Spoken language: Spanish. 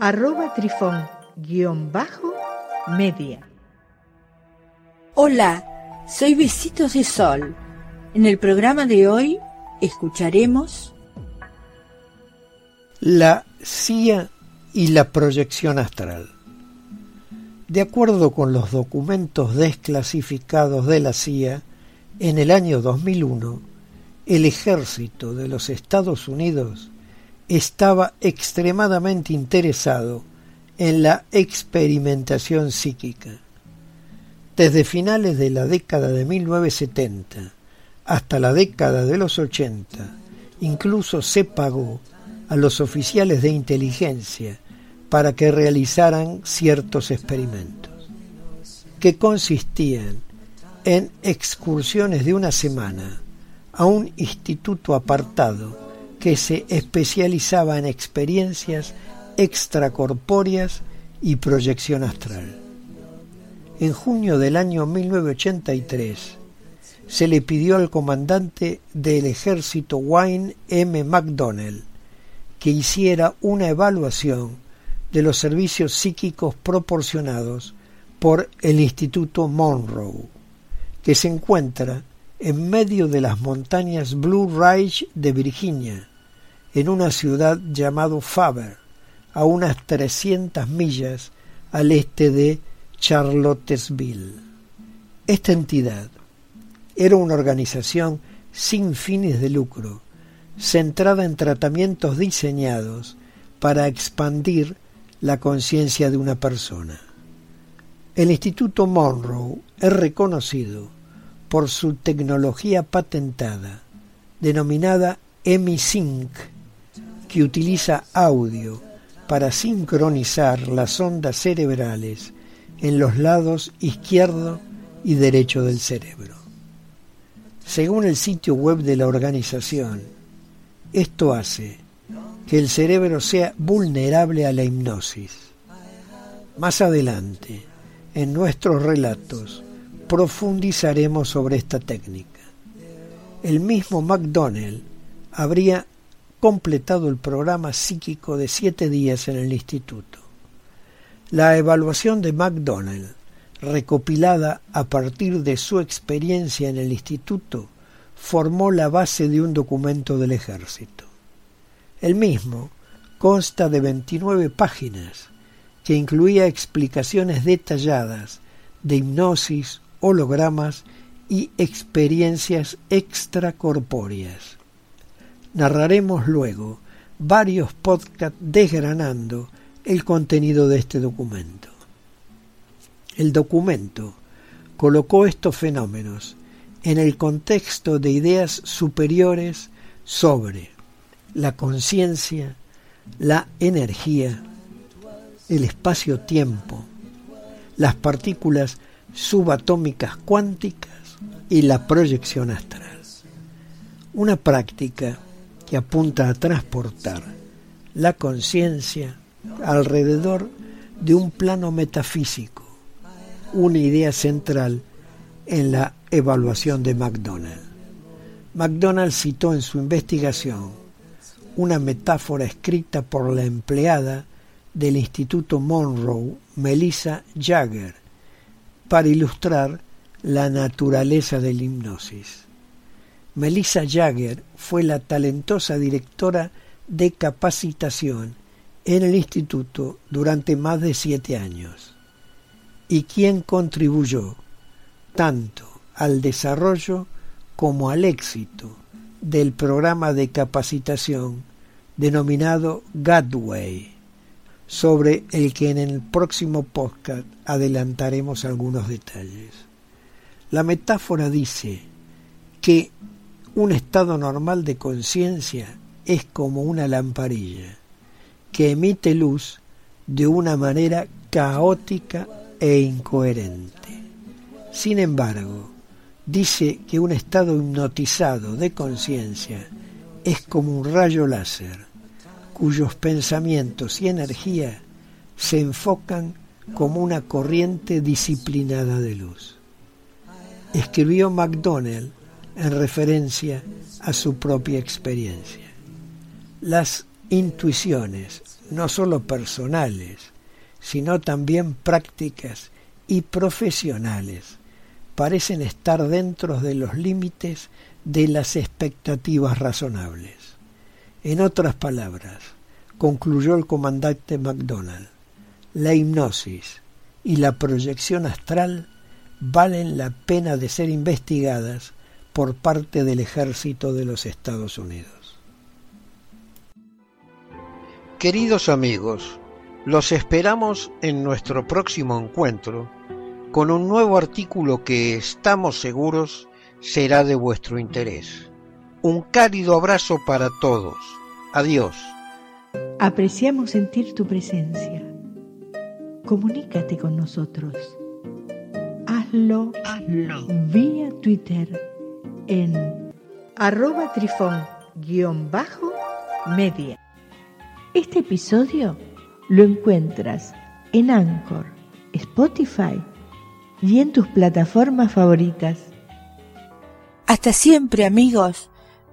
arroba trifón guion bajo media. Hola, soy Besitos de Sol. En el programa de hoy escucharemos la CIA y la proyección astral. De acuerdo con los documentos desclasificados de la CIA, en el año 2001, el ejército de los Estados Unidos estaba extremadamente interesado en la experimentación psíquica. Desde finales de la década de 1970 hasta la década de los 80, incluso se pagó a los oficiales de inteligencia para que realizaran ciertos experimentos, que consistían en excursiones de una semana a un instituto apartado que se especializaba en experiencias extracorpóreas y proyección astral. En junio del año 1983 se le pidió al comandante del ejército Wayne M. McDonnell que hiciera una evaluación de los servicios psíquicos proporcionados por el Instituto Monroe, que se encuentra en medio de las montañas Blue Ridge de Virginia, en una ciudad llamado Faber, a unas 300 millas al este de Charlottesville. Esta entidad era una organización sin fines de lucro, centrada en tratamientos diseñados para expandir la conciencia de una persona. El Instituto Monroe es reconocido por su tecnología patentada, denominada EmiSync, que utiliza audio para sincronizar las ondas cerebrales en los lados izquierdo y derecho del cerebro. Según el sitio web de la organización, esto hace que el cerebro sea vulnerable a la hipnosis. Más adelante, en nuestros relatos, profundizaremos sobre esta técnica. El mismo McDonnell habría completado el programa psíquico de siete días en el instituto. La evaluación de McDonnell, recopilada a partir de su experiencia en el instituto, formó la base de un documento del ejército. El mismo consta de 29 páginas que incluía explicaciones detalladas de hipnosis, hologramas y experiencias extracorpóreas. Narraremos luego varios podcasts desgranando el contenido de este documento. El documento colocó estos fenómenos en el contexto de ideas superiores sobre la conciencia, la energía, el espacio-tiempo, las partículas subatómicas cuánticas y la proyección astral. Una práctica que apunta a transportar la conciencia alrededor de un plano metafísico, una idea central en la evaluación de McDonald. McDonald citó en su investigación una metáfora escrita por la empleada del Instituto Monroe, Melissa Jagger, para ilustrar la naturaleza de la hipnosis. Melissa Jagger fue la talentosa directora de capacitación en el instituto durante más de siete años y quien contribuyó tanto al desarrollo como al éxito del programa de capacitación denominado Gateway sobre el que en el próximo podcast adelantaremos algunos detalles. La metáfora dice que un estado normal de conciencia es como una lamparilla que emite luz de una manera caótica e incoherente. Sin embargo, dice que un estado hipnotizado de conciencia es como un rayo láser, cuyos pensamientos y energía se enfocan como una corriente disciplinada de luz. Escribió MacDonald en referencia a su propia experiencia. Las intuiciones, no solo personales, sino también prácticas y profesionales, parecen estar dentro de los límites de las expectativas razonables. En otras palabras, concluyó el comandante MacDonald, la hipnosis y la proyección astral valen la pena de ser investigadas por parte del ejército de los Estados Unidos. Queridos amigos, los esperamos en nuestro próximo encuentro con un nuevo artículo que estamos seguros será de vuestro interés. Un cálido abrazo para todos. Adiós. Apreciamos sentir tu presencia. Comunícate con nosotros. Hazlo, Hazlo. vía Twitter en arroba trifón-media. Este episodio lo encuentras en Anchor, Spotify y en tus plataformas favoritas. Hasta siempre amigos.